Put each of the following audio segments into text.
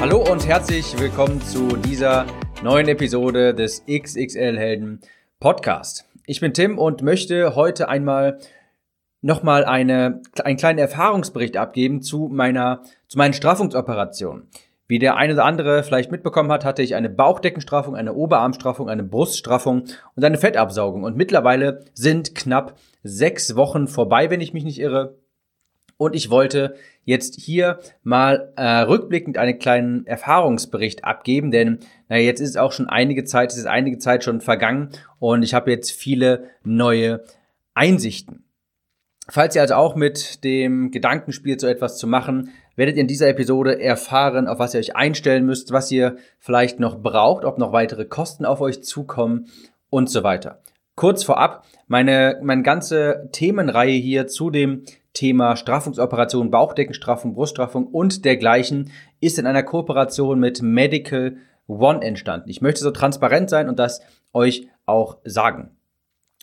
Hallo und herzlich willkommen zu dieser neuen Episode des XXL Helden Podcast. Ich bin Tim und möchte heute einmal nochmal eine, einen kleinen Erfahrungsbericht abgeben zu meiner, zu meinen Straffungsoperationen. Wie der eine oder andere vielleicht mitbekommen hat, hatte ich eine Bauchdeckenstraffung, eine Oberarmstraffung, eine Bruststraffung und eine Fettabsaugung. Und mittlerweile sind knapp sechs Wochen vorbei, wenn ich mich nicht irre. Und ich wollte jetzt hier mal äh, rückblickend einen kleinen Erfahrungsbericht abgeben, denn naja, jetzt ist auch schon einige Zeit, es ist einige Zeit schon vergangen und ich habe jetzt viele neue Einsichten. Falls ihr also auch mit dem Gedanken spielt, so etwas zu machen, werdet ihr in dieser Episode erfahren, auf was ihr euch einstellen müsst, was ihr vielleicht noch braucht, ob noch weitere Kosten auf euch zukommen und so weiter. Kurz vorab, meine, meine ganze Themenreihe hier zu dem Thema Straffungsoperation, Bauchdeckenstraffung, Bruststraffung und dergleichen ist in einer Kooperation mit Medical One entstanden. Ich möchte so transparent sein und das euch auch sagen.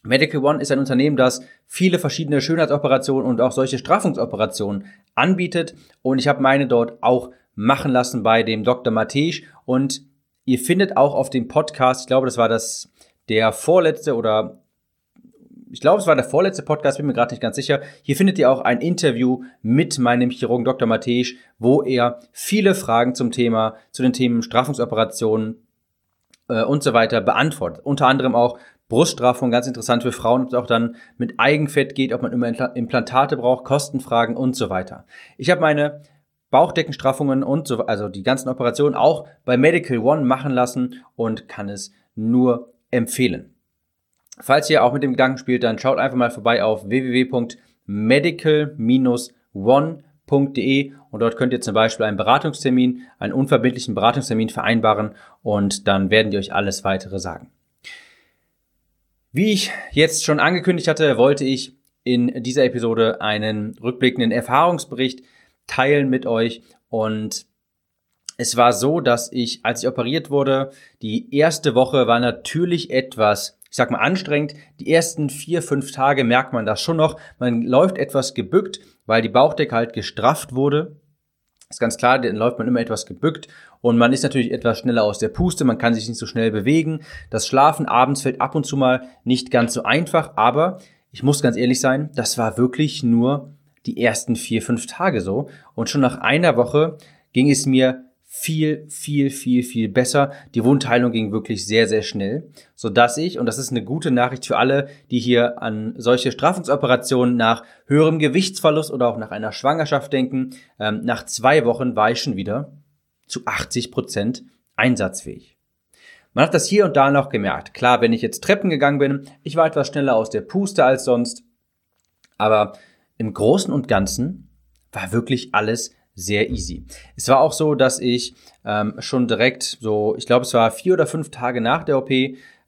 Medical One ist ein Unternehmen, das viele verschiedene Schönheitsoperationen und auch solche Straffungsoperationen anbietet und ich habe meine dort auch machen lassen bei dem Dr. Matej und ihr findet auch auf dem Podcast, ich glaube, das war das der vorletzte oder ich glaube, es war der vorletzte Podcast, bin mir gerade nicht ganz sicher. Hier findet ihr auch ein Interview mit meinem Chirurgen Dr. Matej, wo er viele Fragen zum Thema, zu den Themen Straffungsoperationen äh, und so weiter beantwortet. Unter anderem auch Bruststraffung, ganz interessant für Frauen, ob es auch dann mit Eigenfett geht, ob man immer Implantate braucht, Kostenfragen und so weiter. Ich habe meine Bauchdeckenstraffungen und so, also die ganzen Operationen auch bei Medical One machen lassen und kann es nur empfehlen. Falls ihr auch mit dem Gedanken spielt, dann schaut einfach mal vorbei auf www.medical-one.de und dort könnt ihr zum Beispiel einen Beratungstermin, einen unverbindlichen Beratungstermin vereinbaren und dann werden die euch alles weitere sagen. Wie ich jetzt schon angekündigt hatte, wollte ich in dieser Episode einen rückblickenden Erfahrungsbericht teilen mit euch und es war so, dass ich, als ich operiert wurde, die erste Woche war natürlich etwas ich sag mal, anstrengend. Die ersten vier, fünf Tage merkt man das schon noch. Man läuft etwas gebückt, weil die Bauchdecke halt gestrafft wurde. Ist ganz klar, dann läuft man immer etwas gebückt und man ist natürlich etwas schneller aus der Puste, man kann sich nicht so schnell bewegen. Das Schlafen abends fällt ab und zu mal nicht ganz so einfach, aber ich muss ganz ehrlich sein, das war wirklich nur die ersten vier, fünf Tage so. Und schon nach einer Woche ging es mir viel, viel, viel, viel besser. Die Wundheilung ging wirklich sehr, sehr schnell, so dass ich, und das ist eine gute Nachricht für alle, die hier an solche Straffungsoperationen nach höherem Gewichtsverlust oder auch nach einer Schwangerschaft denken, ähm, nach zwei Wochen war ich schon wieder zu 80 Prozent einsatzfähig. Man hat das hier und da noch gemerkt. Klar, wenn ich jetzt Treppen gegangen bin, ich war etwas schneller aus der Puste als sonst, aber im Großen und Ganzen war wirklich alles sehr easy. Es war auch so, dass ich ähm, schon direkt so, ich glaube, es war vier oder fünf Tage nach der OP,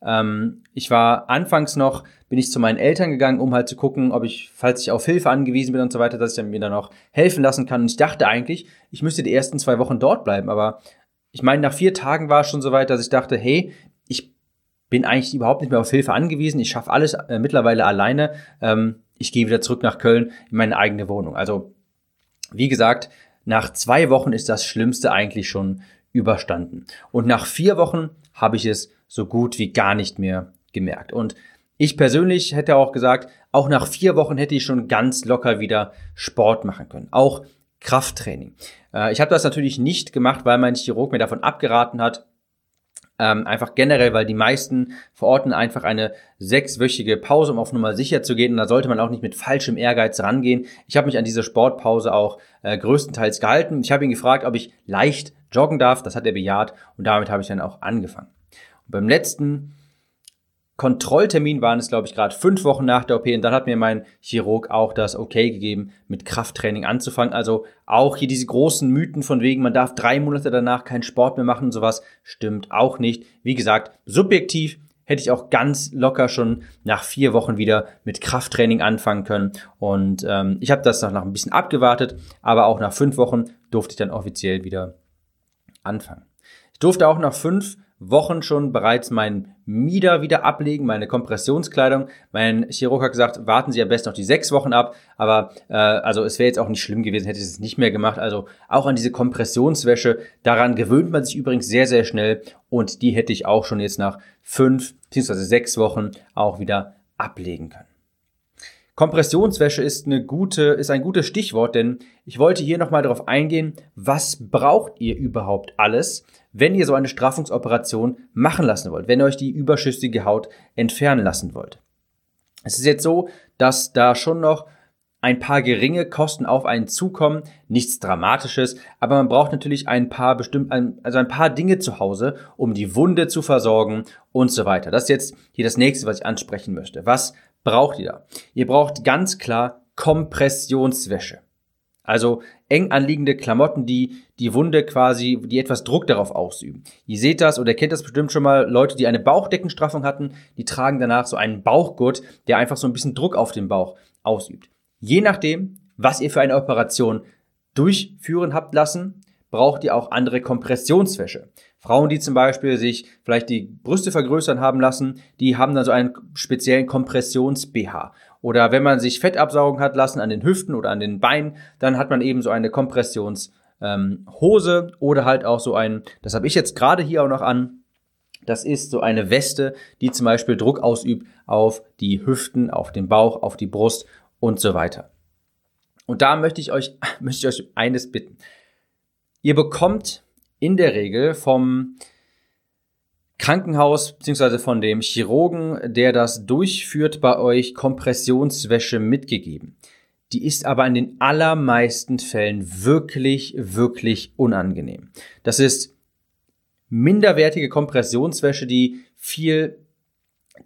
ähm, ich war anfangs noch, bin ich zu meinen Eltern gegangen, um halt zu gucken, ob ich, falls ich auf Hilfe angewiesen bin und so weiter, dass ich dann mir dann noch helfen lassen kann. Und ich dachte eigentlich, ich müsste die ersten zwei Wochen dort bleiben, aber ich meine, nach vier Tagen war es schon so weit, dass ich dachte, hey, ich bin eigentlich überhaupt nicht mehr auf Hilfe angewiesen. Ich schaffe alles äh, mittlerweile alleine. Ähm, ich gehe wieder zurück nach Köln in meine eigene Wohnung. Also, wie gesagt, nach zwei Wochen ist das Schlimmste eigentlich schon überstanden. Und nach vier Wochen habe ich es so gut wie gar nicht mehr gemerkt. Und ich persönlich hätte auch gesagt, auch nach vier Wochen hätte ich schon ganz locker wieder Sport machen können. Auch Krafttraining. Äh, ich habe das natürlich nicht gemacht, weil mein Chirurg mir davon abgeraten hat, ähm, einfach generell, weil die meisten verorten einfach eine sechswöchige Pause, um auf Nummer sicher zu gehen. Und da sollte man auch nicht mit falschem Ehrgeiz rangehen. Ich habe mich an diese Sportpause auch äh, größtenteils gehalten. Ich habe ihn gefragt, ob ich leicht joggen darf. Das hat er bejaht und damit habe ich dann auch angefangen. Und beim letzten Kontrolltermin waren es, glaube ich, gerade fünf Wochen nach der OP und dann hat mir mein Chirurg auch das Okay gegeben, mit Krafttraining anzufangen. Also auch hier diese großen Mythen von wegen, man darf drei Monate danach keinen Sport mehr machen und sowas, stimmt auch nicht. Wie gesagt, subjektiv hätte ich auch ganz locker schon nach vier Wochen wieder mit Krafttraining anfangen können. Und ähm, ich habe das noch ein bisschen abgewartet, aber auch nach fünf Wochen durfte ich dann offiziell wieder anfangen. Ich durfte auch nach fünf Wochen schon bereits mein Mieder wieder ablegen, meine Kompressionskleidung. Mein Chirurg hat gesagt, warten Sie am besten noch die sechs Wochen ab. Aber äh, also es wäre jetzt auch nicht schlimm gewesen, hätte ich es nicht mehr gemacht. Also auch an diese Kompressionswäsche, daran gewöhnt man sich übrigens sehr, sehr schnell. Und die hätte ich auch schon jetzt nach fünf bzw. sechs Wochen auch wieder ablegen können. Kompressionswäsche ist eine gute, ist ein gutes Stichwort, denn ich wollte hier nochmal darauf eingehen, was braucht ihr überhaupt alles, wenn ihr so eine Straffungsoperation machen lassen wollt, wenn ihr euch die überschüssige Haut entfernen lassen wollt. Es ist jetzt so, dass da schon noch ein paar geringe Kosten auf einen zukommen, nichts Dramatisches, aber man braucht natürlich ein paar bestimmt, also ein paar Dinge zu Hause, um die Wunde zu versorgen und so weiter. Das ist jetzt hier das nächste, was ich ansprechen möchte. Was braucht ihr da? Ihr braucht ganz klar Kompressionswäsche. Also eng anliegende Klamotten, die die Wunde quasi, die etwas Druck darauf ausüben. Ihr seht das oder kennt das bestimmt schon mal, Leute, die eine Bauchdeckenstraffung hatten, die tragen danach so einen Bauchgurt, der einfach so ein bisschen Druck auf den Bauch ausübt. Je nachdem, was ihr für eine Operation durchführen habt lassen, braucht ihr auch andere Kompressionswäsche. Frauen, die zum Beispiel sich vielleicht die Brüste vergrößern haben lassen, die haben dann so einen speziellen Kompressions-BH. Oder wenn man sich Fett absaugen hat lassen an den Hüften oder an den Beinen, dann hat man eben so eine Kompressionshose ähm, oder halt auch so ein, das habe ich jetzt gerade hier auch noch an, das ist so eine Weste, die zum Beispiel Druck ausübt auf die Hüften, auf den Bauch, auf die Brust und so weiter. Und da möchte ich euch, möchte ich euch eines bitten. Ihr bekommt in der Regel vom Krankenhaus bzw. von dem Chirurgen, der das durchführt, bei euch Kompressionswäsche mitgegeben. Die ist aber in den allermeisten Fällen wirklich, wirklich unangenehm. Das ist minderwertige Kompressionswäsche, die viel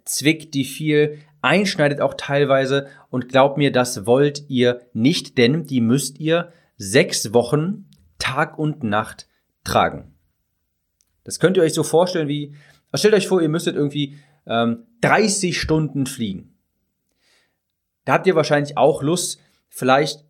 zwickt, die viel einschneidet auch teilweise. Und glaubt mir, das wollt ihr nicht, denn die müsst ihr sechs Wochen Tag und Nacht tragen. Das könnt ihr euch so vorstellen wie, stellt euch vor, ihr müsstet irgendwie ähm, 30 Stunden fliegen. Da habt ihr wahrscheinlich auch Lust, vielleicht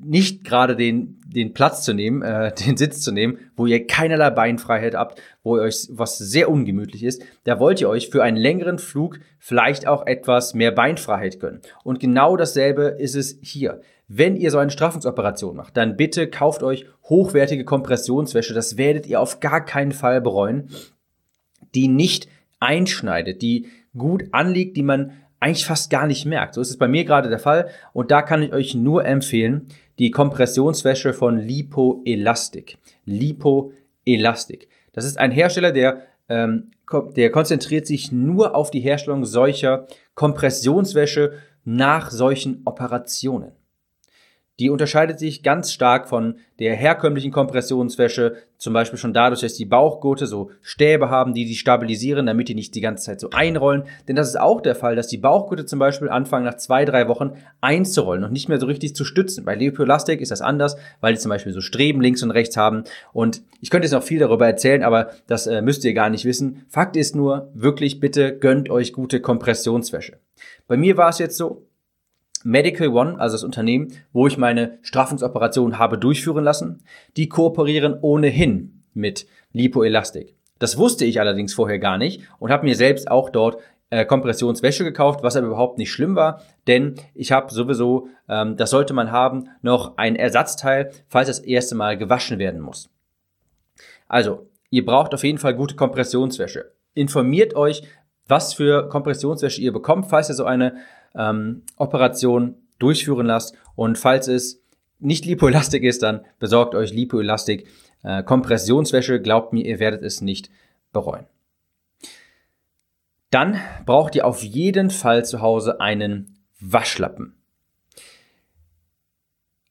nicht gerade den, den Platz zu nehmen, äh, den Sitz zu nehmen, wo ihr keinerlei Beinfreiheit habt, wo ihr euch was sehr ungemütlich ist, da wollt ihr euch für einen längeren Flug vielleicht auch etwas mehr Beinfreiheit gönnen. Und genau dasselbe ist es hier. Wenn ihr so eine Straffungsoperation macht, dann bitte kauft euch hochwertige Kompressionswäsche. Das werdet ihr auf gar keinen Fall bereuen, die nicht einschneidet, die gut anliegt, die man eigentlich fast gar nicht merkt. So ist es bei mir gerade der Fall und da kann ich euch nur empfehlen, die Kompressionswäsche von Lipo Elastic. Lipo Elastic. Das ist ein Hersteller, der, ähm, der konzentriert sich nur auf die Herstellung solcher Kompressionswäsche nach solchen Operationen. Die unterscheidet sich ganz stark von der herkömmlichen Kompressionswäsche, zum Beispiel schon dadurch, dass die Bauchgurte so Stäbe haben, die die stabilisieren, damit die nicht die ganze Zeit so einrollen. Denn das ist auch der Fall, dass die Bauchgurte zum Beispiel anfangen, nach zwei, drei Wochen einzurollen und nicht mehr so richtig zu stützen. Bei Leopolastik ist das anders, weil die zum Beispiel so Streben links und rechts haben. Und ich könnte jetzt noch viel darüber erzählen, aber das äh, müsst ihr gar nicht wissen. Fakt ist nur, wirklich bitte gönnt euch gute Kompressionswäsche. Bei mir war es jetzt so, Medical One, also das Unternehmen, wo ich meine Straffungsoperation habe durchführen lassen, die kooperieren ohnehin mit Lipoelastik. Das wusste ich allerdings vorher gar nicht und habe mir selbst auch dort äh, Kompressionswäsche gekauft, was aber überhaupt nicht schlimm war, denn ich habe sowieso, ähm, das sollte man haben, noch ein Ersatzteil, falls das erste Mal gewaschen werden muss. Also, ihr braucht auf jeden Fall gute Kompressionswäsche. Informiert euch, was für Kompressionswäsche ihr bekommt, falls ihr so eine ähm, Operation durchführen lasst. Und falls es nicht Lipoelastik ist, dann besorgt euch Lipoelastik äh, Kompressionswäsche. Glaubt mir, ihr werdet es nicht bereuen. Dann braucht ihr auf jeden Fall zu Hause einen Waschlappen.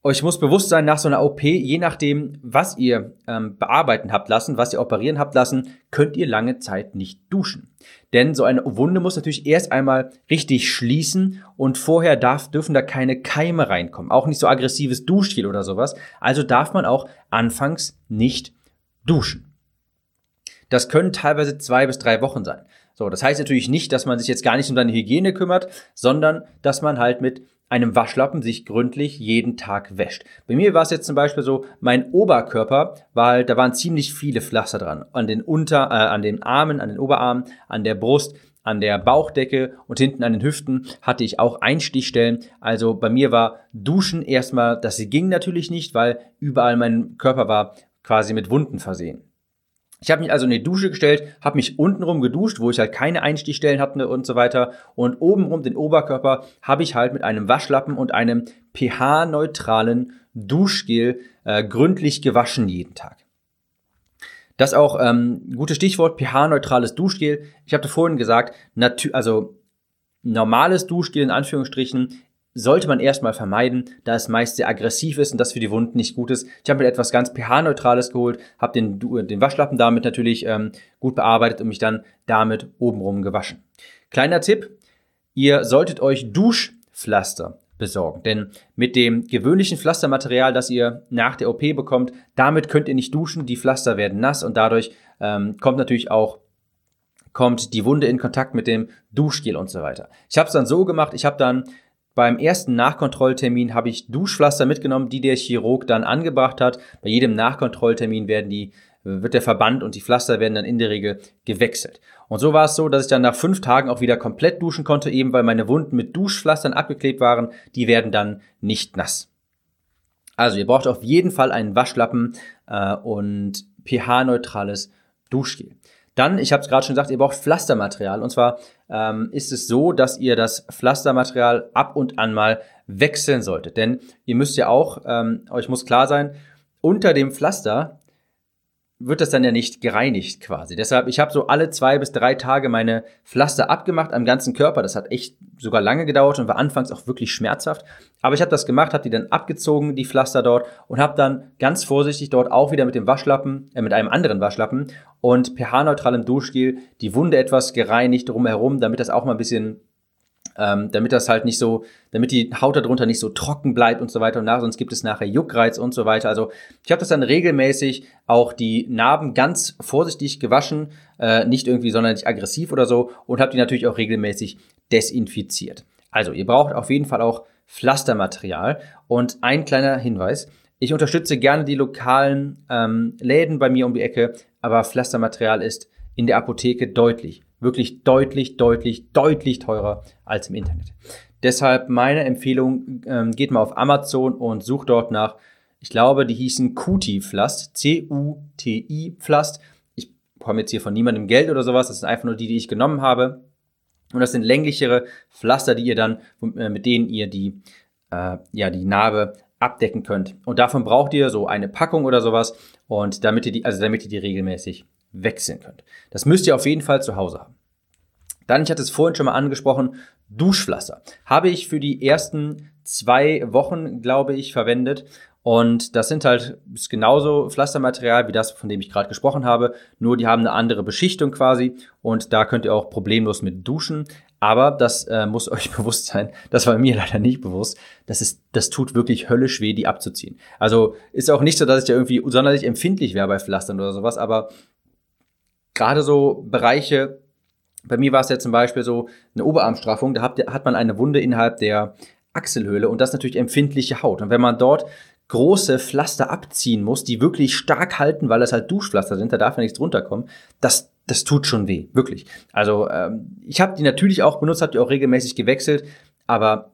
Euch muss bewusst sein, nach so einer OP, je nachdem, was ihr ähm, bearbeiten habt lassen, was ihr operieren habt lassen, könnt ihr lange Zeit nicht duschen. Denn so eine Wunde muss natürlich erst einmal richtig schließen und vorher darf, dürfen da keine Keime reinkommen. Auch nicht so aggressives Duschgel oder sowas. Also darf man auch anfangs nicht duschen. Das können teilweise zwei bis drei Wochen sein. So, das heißt natürlich nicht, dass man sich jetzt gar nicht um seine Hygiene kümmert, sondern dass man halt mit einem Waschlappen sich gründlich jeden Tag wäscht. Bei mir war es jetzt zum Beispiel so, mein Oberkörper war halt, da waren ziemlich viele Pflaster dran. An den Unter, äh, an den Armen, an den Oberarmen, an der Brust, an der Bauchdecke und hinten an den Hüften hatte ich auch Einstichstellen. Also bei mir war Duschen erstmal, das ging natürlich nicht, weil überall mein Körper war quasi mit Wunden versehen. Ich habe mich also in die Dusche gestellt, habe mich untenrum geduscht, wo ich halt keine Einstichstellen hatte und so weiter. Und obenrum den Oberkörper habe ich halt mit einem Waschlappen und einem pH-neutralen Duschgel äh, gründlich gewaschen jeden Tag. Das auch ähm, gutes Stichwort pH-neutrales Duschgel. Ich habe vorhin gesagt, also normales Duschgel in Anführungsstrichen sollte man erstmal vermeiden, da es meist sehr aggressiv ist und das für die Wunden nicht gut ist. Ich habe mir etwas ganz pH-Neutrales geholt, habe den, den Waschlappen damit natürlich ähm, gut bearbeitet und mich dann damit obenrum gewaschen. Kleiner Tipp, ihr solltet euch Duschpflaster besorgen. Denn mit dem gewöhnlichen Pflastermaterial, das ihr nach der OP bekommt, damit könnt ihr nicht duschen, die Pflaster werden nass und dadurch ähm, kommt natürlich auch kommt die Wunde in Kontakt mit dem Duschgel und so weiter. Ich habe es dann so gemacht, ich habe dann beim ersten Nachkontrolltermin habe ich Duschpflaster mitgenommen, die der Chirurg dann angebracht hat. Bei jedem Nachkontrolltermin werden die, wird der Verband und die Pflaster werden dann in der Regel gewechselt. Und so war es so, dass ich dann nach fünf Tagen auch wieder komplett duschen konnte, eben weil meine Wunden mit Duschpflastern abgeklebt waren. Die werden dann nicht nass. Also ihr braucht auf jeden Fall einen Waschlappen äh, und pH-neutrales Duschgel. Dann, ich habe es gerade schon gesagt, ihr braucht Pflastermaterial. Und zwar ähm, ist es so, dass ihr das Pflastermaterial ab und an mal wechseln solltet. Denn ihr müsst ja auch, ähm, euch muss klar sein, unter dem Pflaster wird das dann ja nicht gereinigt quasi. Deshalb, ich habe so alle zwei bis drei Tage meine Pflaster abgemacht am ganzen Körper. Das hat echt sogar lange gedauert und war anfangs auch wirklich schmerzhaft. Aber ich habe das gemacht, habe die dann abgezogen, die Pflaster dort, und habe dann ganz vorsichtig dort auch wieder mit dem Waschlappen, äh, mit einem anderen Waschlappen und pH-neutralem Duschgel die Wunde etwas gereinigt drumherum, damit das auch mal ein bisschen ähm, damit das halt nicht so, damit die Haut darunter nicht so trocken bleibt und so weiter und nach, sonst gibt es nachher Juckreiz und so weiter. Also ich habe das dann regelmäßig auch die Narben ganz vorsichtig gewaschen, äh, nicht irgendwie sonderlich aggressiv oder so und habe die natürlich auch regelmäßig desinfiziert. Also ihr braucht auf jeden Fall auch Pflastermaterial und ein kleiner Hinweis. Ich unterstütze gerne die lokalen ähm, Läden bei mir um die Ecke, aber Pflastermaterial ist in der Apotheke deutlich, wirklich deutlich, deutlich, deutlich teurer als im Internet. Deshalb meine Empfehlung, ähm, geht mal auf Amazon und sucht dort nach, ich glaube, die hießen Cuti Pflast, C-U-T-I Pflast. Ich bekomme jetzt hier von niemandem Geld oder sowas, das sind einfach nur die, die ich genommen habe. Und das sind länglichere Pflaster, die ihr dann, äh, mit denen ihr die, äh, ja, die Narbe abdecken könnt. Und davon braucht ihr so eine Packung oder sowas und damit ihr die, also damit ihr die regelmäßig wechseln könnt. Das müsst ihr auf jeden Fall zu Hause haben. Dann, ich hatte es vorhin schon mal angesprochen, Duschpflaster. Habe ich für die ersten zwei Wochen, glaube ich, verwendet. Und das sind halt ist genauso Pflastermaterial wie das, von dem ich gerade gesprochen habe. Nur die haben eine andere Beschichtung quasi. Und da könnt ihr auch problemlos mit duschen. Aber das äh, muss euch bewusst sein, das war mir leider nicht bewusst, das ist, das tut wirklich höllisch weh, die abzuziehen. Also ist auch nicht so, dass ich da irgendwie sonderlich empfindlich wäre bei Pflastern oder sowas, aber gerade so Bereiche, bei mir war es ja zum Beispiel so eine Oberarmstraffung, da hat, man eine Wunde innerhalb der Achselhöhle und das ist natürlich empfindliche Haut. Und wenn man dort große Pflaster abziehen muss, die wirklich stark halten, weil das halt Duschpflaster sind, da darf ja nichts drunter kommen, das, das tut schon weh, wirklich. Also ähm, ich habe die natürlich auch benutzt, habe die auch regelmäßig gewechselt, aber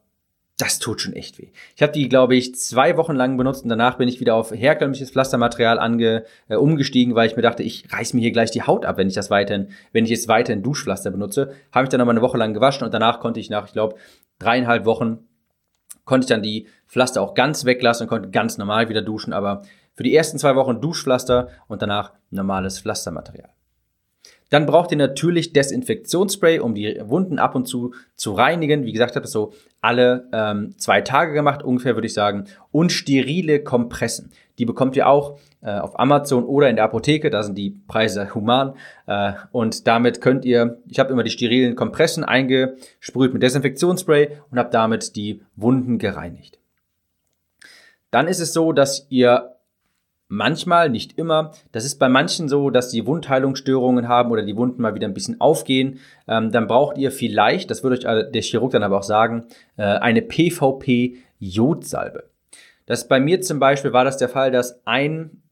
das tut schon echt weh. Ich habe die, glaube ich, zwei Wochen lang benutzt und danach bin ich wieder auf herkömmliches Pflastermaterial ange, äh, umgestiegen, weil ich mir dachte, ich reiß mir hier gleich die Haut ab, wenn ich das weiterhin, wenn ich jetzt weiterhin Duschpflaster benutze. Habe ich dann nochmal eine Woche lang gewaschen und danach konnte ich nach, ich glaube, dreieinhalb Wochen konnte ich dann die Pflaster auch ganz weglassen und konnte ganz normal wieder duschen, aber für die ersten zwei Wochen Duschpflaster und danach normales Pflastermaterial. Dann braucht ihr natürlich Desinfektionsspray, um die Wunden ab und zu zu reinigen. Wie gesagt, ich habe das so alle ähm, zwei Tage gemacht, ungefähr würde ich sagen. Und sterile Kompressen. Die bekommt ihr auch äh, auf Amazon oder in der Apotheke. Da sind die Preise human. Äh, und damit könnt ihr, ich habe immer die sterilen Kompressen eingesprüht mit Desinfektionsspray und habe damit die Wunden gereinigt. Dann ist es so, dass ihr Manchmal, nicht immer. Das ist bei manchen so, dass die Wundheilungsstörungen haben oder die Wunden mal wieder ein bisschen aufgehen. Ähm, dann braucht ihr vielleicht, das würde euch der Chirurg dann aber auch sagen, äh, eine PVP-Jodsalbe. Das bei mir zum Beispiel war das der Fall, dass ein,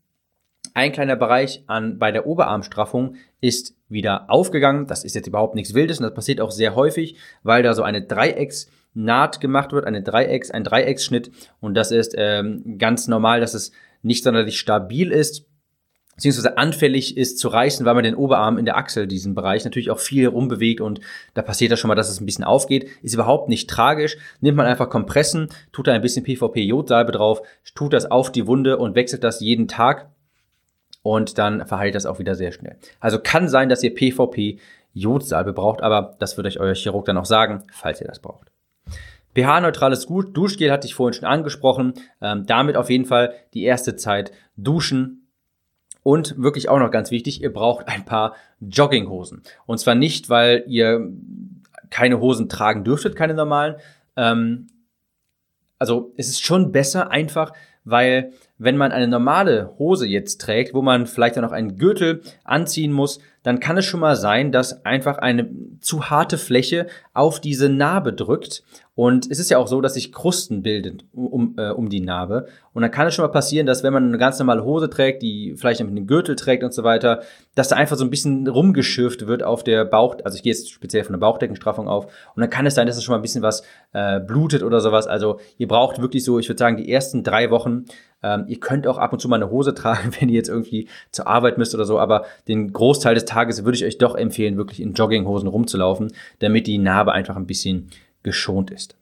ein kleiner Bereich an, bei der Oberarmstraffung ist wieder aufgegangen. Das ist jetzt überhaupt nichts Wildes und das passiert auch sehr häufig, weil da so eine Dreiecks- Naht gemacht wird, eine Dreiecks, ein Dreiecksschnitt und das ist ähm, ganz normal, dass es nicht sonderlich stabil ist, beziehungsweise anfällig ist zu reißen, weil man den Oberarm in der Achsel, diesen Bereich, natürlich auch viel rumbewegt und da passiert das schon mal, dass es ein bisschen aufgeht. Ist überhaupt nicht tragisch. Nimmt man einfach Kompressen, tut da ein bisschen PVP-Jodsalbe drauf, tut das auf die Wunde und wechselt das jeden Tag und dann verheilt das auch wieder sehr schnell. Also kann sein, dass ihr PVP-Jodsalbe braucht, aber das wird euch euer Chirurg dann auch sagen, falls ihr das braucht pH-neutrales Duschgel hatte ich vorhin schon angesprochen. Ähm, damit auf jeden Fall die erste Zeit duschen. Und wirklich auch noch ganz wichtig, ihr braucht ein paar Jogginghosen. Und zwar nicht, weil ihr keine Hosen tragen dürftet, keine normalen. Ähm, also es ist schon besser einfach, weil wenn man eine normale Hose jetzt trägt, wo man vielleicht auch noch einen Gürtel anziehen muss, dann kann es schon mal sein, dass einfach eine zu harte Fläche auf diese Narbe drückt. Und es ist ja auch so, dass sich Krusten bilden um, äh, um die Narbe. Und dann kann es schon mal passieren, dass wenn man eine ganz normale Hose trägt, die vielleicht mit einem Gürtel trägt und so weiter, dass da einfach so ein bisschen rumgeschürft wird auf der Bauch, also ich gehe jetzt speziell von der Bauchdeckenstraffung auf. Und dann kann es sein, dass es schon mal ein bisschen was äh, blutet oder sowas. Also ihr braucht wirklich so, ich würde sagen, die ersten drei Wochen ähm, ihr könnt auch ab und zu mal eine Hose tragen, wenn ihr jetzt irgendwie zur Arbeit müsst oder so, aber den Großteil des Tages würde ich euch doch empfehlen, wirklich in Jogginghosen rumzulaufen, damit die Narbe einfach ein bisschen geschont ist.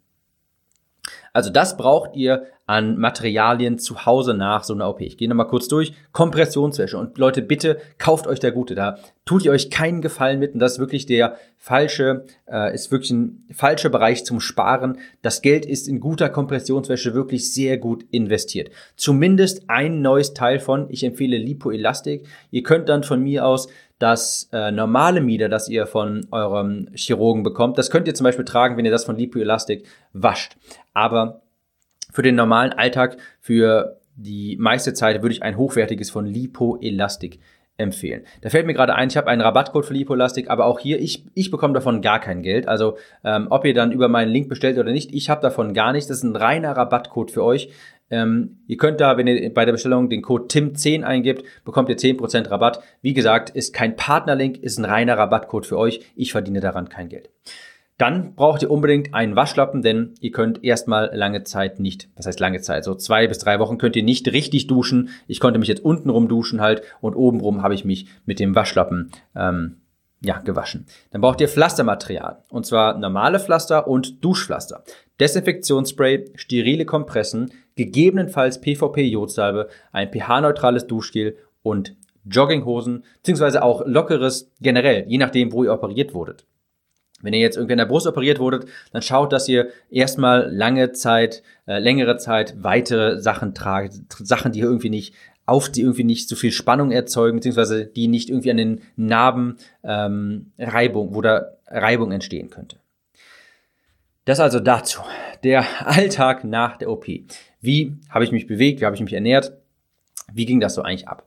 Also das braucht ihr an Materialien zu Hause nach so einer OP. Ich gehe nochmal kurz durch. Kompressionswäsche. Und Leute, bitte kauft euch der Gute. Da tut ihr euch keinen Gefallen mit. Und das ist wirklich der falsche, äh, ist wirklich ein falscher Bereich zum Sparen. Das Geld ist in guter Kompressionswäsche wirklich sehr gut investiert. Zumindest ein neues Teil von. Ich empfehle Lipoelastik. Ihr könnt dann von mir aus das äh, normale Mieder, das ihr von eurem Chirurgen bekommt, das könnt ihr zum Beispiel tragen, wenn ihr das von Lipoelastik wascht. Aber für den normalen Alltag, für die meiste Zeit würde ich ein hochwertiges von Lipoelastik empfehlen. Da fällt mir gerade ein, ich habe einen Rabattcode für Lipoelastik, aber auch hier, ich, ich bekomme davon gar kein Geld. Also ähm, ob ihr dann über meinen Link bestellt oder nicht, ich habe davon gar nichts. Das ist ein reiner Rabattcode für euch. Ähm, ihr könnt da, wenn ihr bei der Bestellung den Code TIM10 eingibt, bekommt ihr 10% Rabatt. Wie gesagt, ist kein Partnerlink, ist ein reiner Rabattcode für euch. Ich verdiene daran kein Geld. Dann braucht ihr unbedingt einen Waschlappen, denn ihr könnt erstmal lange Zeit nicht, das heißt lange Zeit, so zwei bis drei Wochen könnt ihr nicht richtig duschen. Ich konnte mich jetzt untenrum duschen halt und obenrum habe ich mich mit dem Waschlappen ähm, ja, gewaschen. Dann braucht ihr Pflastermaterial. Und zwar normale Pflaster und Duschpflaster. Desinfektionsspray, sterile Kompressen, gegebenenfalls PVP-Jodsalbe, ein pH-neutrales Duschgel und Jogginghosen, beziehungsweise auch lockeres generell, je nachdem, wo ihr operiert wurdet. Wenn ihr jetzt irgendwie in der Brust operiert wurdet, dann schaut, dass ihr erstmal lange Zeit, äh, längere Zeit weitere Sachen tragt, Sachen, die irgendwie nicht auf, die irgendwie nicht so viel Spannung erzeugen, beziehungsweise die nicht irgendwie an den Narben ähm, Reibung, wo da Reibung entstehen könnte. Das also dazu. Der Alltag nach der OP. Wie habe ich mich bewegt? Wie habe ich mich ernährt? Wie ging das so eigentlich ab?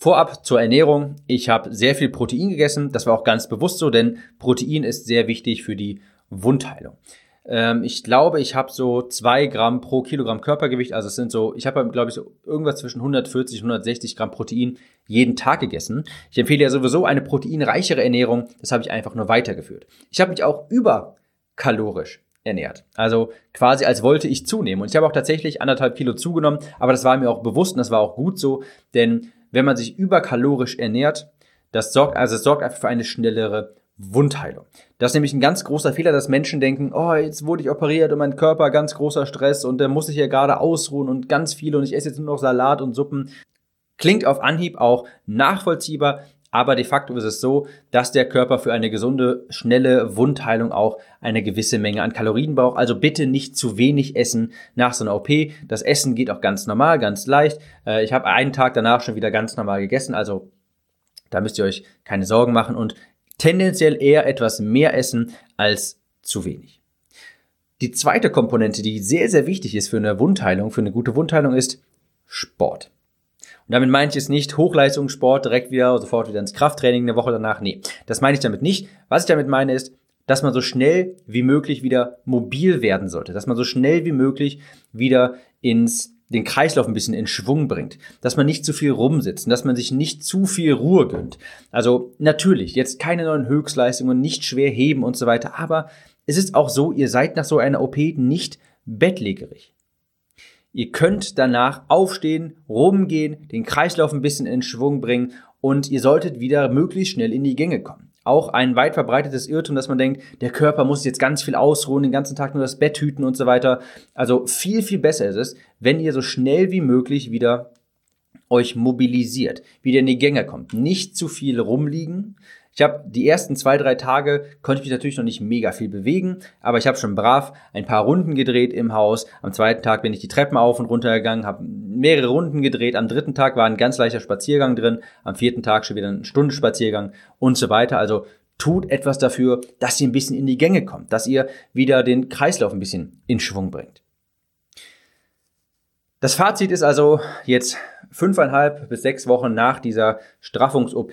Vorab zur Ernährung. Ich habe sehr viel Protein gegessen. Das war auch ganz bewusst so, denn Protein ist sehr wichtig für die Wundheilung. Ähm, ich glaube, ich habe so zwei Gramm pro Kilogramm Körpergewicht. Also es sind so, ich habe, glaube ich, so irgendwas zwischen 140 und 160 Gramm Protein jeden Tag gegessen. Ich empfehle ja sowieso eine proteinreichere Ernährung. Das habe ich einfach nur weitergeführt. Ich habe mich auch überkalorisch ernährt. Also quasi als wollte ich zunehmen. Und ich habe auch tatsächlich anderthalb Kilo zugenommen, aber das war mir auch bewusst und das war auch gut so, denn wenn man sich überkalorisch ernährt, das sorgt, also es sorgt einfach für eine schnellere Wundheilung. Das ist nämlich ein ganz großer Fehler, dass Menschen denken, oh, jetzt wurde ich operiert und mein Körper ganz großer Stress und der muss sich ja gerade ausruhen und ganz viel und ich esse jetzt nur noch Salat und Suppen. Klingt auf Anhieb auch nachvollziehbar, aber de facto ist es so, dass der Körper für eine gesunde, schnelle Wundheilung auch eine gewisse Menge an Kalorien braucht. Also bitte nicht zu wenig essen nach so einer OP. Das Essen geht auch ganz normal, ganz leicht. Äh, ich habe einen Tag danach schon wieder ganz normal gegessen, also da müsst ihr euch keine Sorgen machen und tendenziell eher etwas mehr essen als zu wenig. Die zweite Komponente, die sehr, sehr wichtig ist für eine Wundheilung, für eine gute Wundheilung, ist Sport. Und damit meine ich jetzt nicht Hochleistungssport direkt wieder, sofort wieder ins Krafttraining eine Woche danach. Nee, das meine ich damit nicht. Was ich damit meine ist, dass man so schnell wie möglich wieder mobil werden sollte, dass man so schnell wie möglich wieder ins den Kreislauf ein bisschen in Schwung bringt, dass man nicht zu viel rumsitzt, dass man sich nicht zu viel Ruhe gönnt. Also natürlich, jetzt keine neuen Höchstleistungen, nicht schwer heben und so weiter, aber es ist auch so, ihr seid nach so einer OP nicht bettlägerig. Ihr könnt danach aufstehen, rumgehen, den Kreislauf ein bisschen in Schwung bringen und ihr solltet wieder möglichst schnell in die Gänge kommen. Auch ein weit verbreitetes Irrtum, dass man denkt, der Körper muss jetzt ganz viel ausruhen, den ganzen Tag nur das Bett hüten und so weiter. Also viel, viel besser ist es, wenn ihr so schnell wie möglich wieder euch mobilisiert, wieder in die Gänge kommt. Nicht zu viel rumliegen, ich habe die ersten zwei, drei Tage konnte ich mich natürlich noch nicht mega viel bewegen, aber ich habe schon brav ein paar Runden gedreht im Haus. Am zweiten Tag bin ich die Treppen auf und runter gegangen, habe mehrere Runden gedreht. Am dritten Tag war ein ganz leichter Spaziergang drin, am vierten Tag schon wieder eine Stunde Spaziergang und so weiter. Also tut etwas dafür, dass ihr ein bisschen in die Gänge kommt, dass ihr wieder den Kreislauf ein bisschen in Schwung bringt. Das Fazit ist also jetzt fünfeinhalb bis sechs Wochen nach dieser Straffungs-OP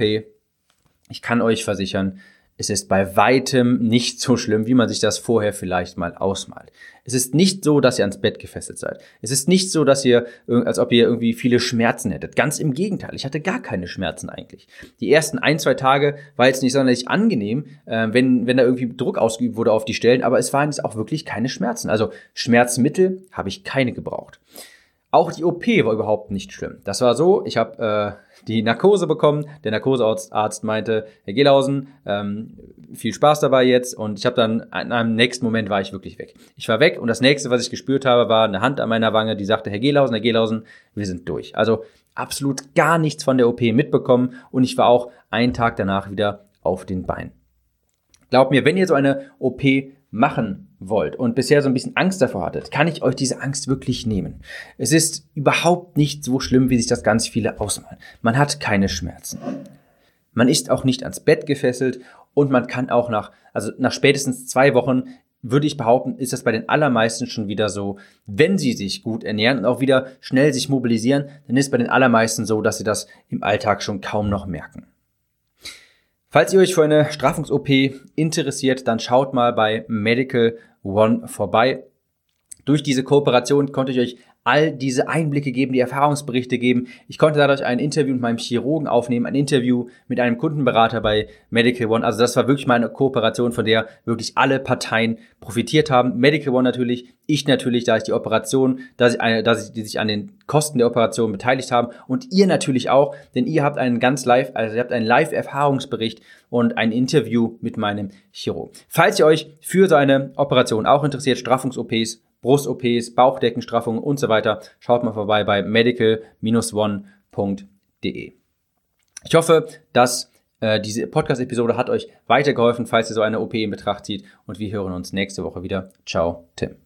ich kann euch versichern, es ist bei weitem nicht so schlimm, wie man sich das vorher vielleicht mal ausmalt. Es ist nicht so, dass ihr ans Bett gefesselt seid. Es ist nicht so, dass ihr, als ob ihr irgendwie viele Schmerzen hättet. Ganz im Gegenteil. Ich hatte gar keine Schmerzen eigentlich. Die ersten ein, zwei Tage war jetzt nicht sonderlich angenehm, äh, wenn, wenn da irgendwie Druck ausgeübt wurde auf die Stellen, aber es waren jetzt auch wirklich keine Schmerzen. Also Schmerzmittel habe ich keine gebraucht. Auch die OP war überhaupt nicht schlimm. Das war so, ich habe äh, die Narkose bekommen. Der Narkosearzt meinte, Herr Gelhausen, ähm, viel Spaß dabei jetzt. Und ich habe dann, in einem nächsten Moment war ich wirklich weg. Ich war weg und das nächste, was ich gespürt habe, war eine Hand an meiner Wange, die sagte, Herr Gelhausen, Herr Gelhausen, wir sind durch. Also absolut gar nichts von der OP mitbekommen und ich war auch einen Tag danach wieder auf den Beinen. Glaubt mir, wenn ihr so eine OP machen wollt und bisher so ein bisschen Angst davor hattet, kann ich euch diese Angst wirklich nehmen. Es ist überhaupt nicht so schlimm, wie sich das ganz viele ausmalen. Man hat keine Schmerzen. Man ist auch nicht ans Bett gefesselt und man kann auch nach, also nach spätestens zwei Wochen würde ich behaupten, ist das bei den allermeisten schon wieder so, wenn sie sich gut ernähren und auch wieder schnell sich mobilisieren, dann ist bei den allermeisten so, dass sie das im Alltag schon kaum noch merken. Falls ihr euch für eine Straffungs-OP interessiert, dann schaut mal bei Medical One vorbei. Durch diese Kooperation konnte ich euch all diese Einblicke geben, die Erfahrungsberichte geben. Ich konnte dadurch ein Interview mit meinem Chirurgen aufnehmen, ein Interview mit einem Kundenberater bei Medical One. Also das war wirklich mal eine Kooperation, von der wirklich alle Parteien profitiert haben. Medical One natürlich, ich natürlich, da ich die Operation, dass ich, dass ich die sich an den Kosten der Operation beteiligt haben und ihr natürlich auch, denn ihr habt einen ganz live, also ihr habt einen Live-Erfahrungsbericht und ein Interview mit meinem Chirurgen. Falls ihr euch für so eine Operation auch interessiert, Straffungs-OPs, Brust-OPs, Bauchdeckenstraffungen und so weiter, schaut mal vorbei bei medical-one.de. Ich hoffe, dass äh, diese Podcast-Episode hat euch weitergeholfen, falls ihr so eine OP in Betracht zieht. Und wir hören uns nächste Woche wieder. Ciao, Tim.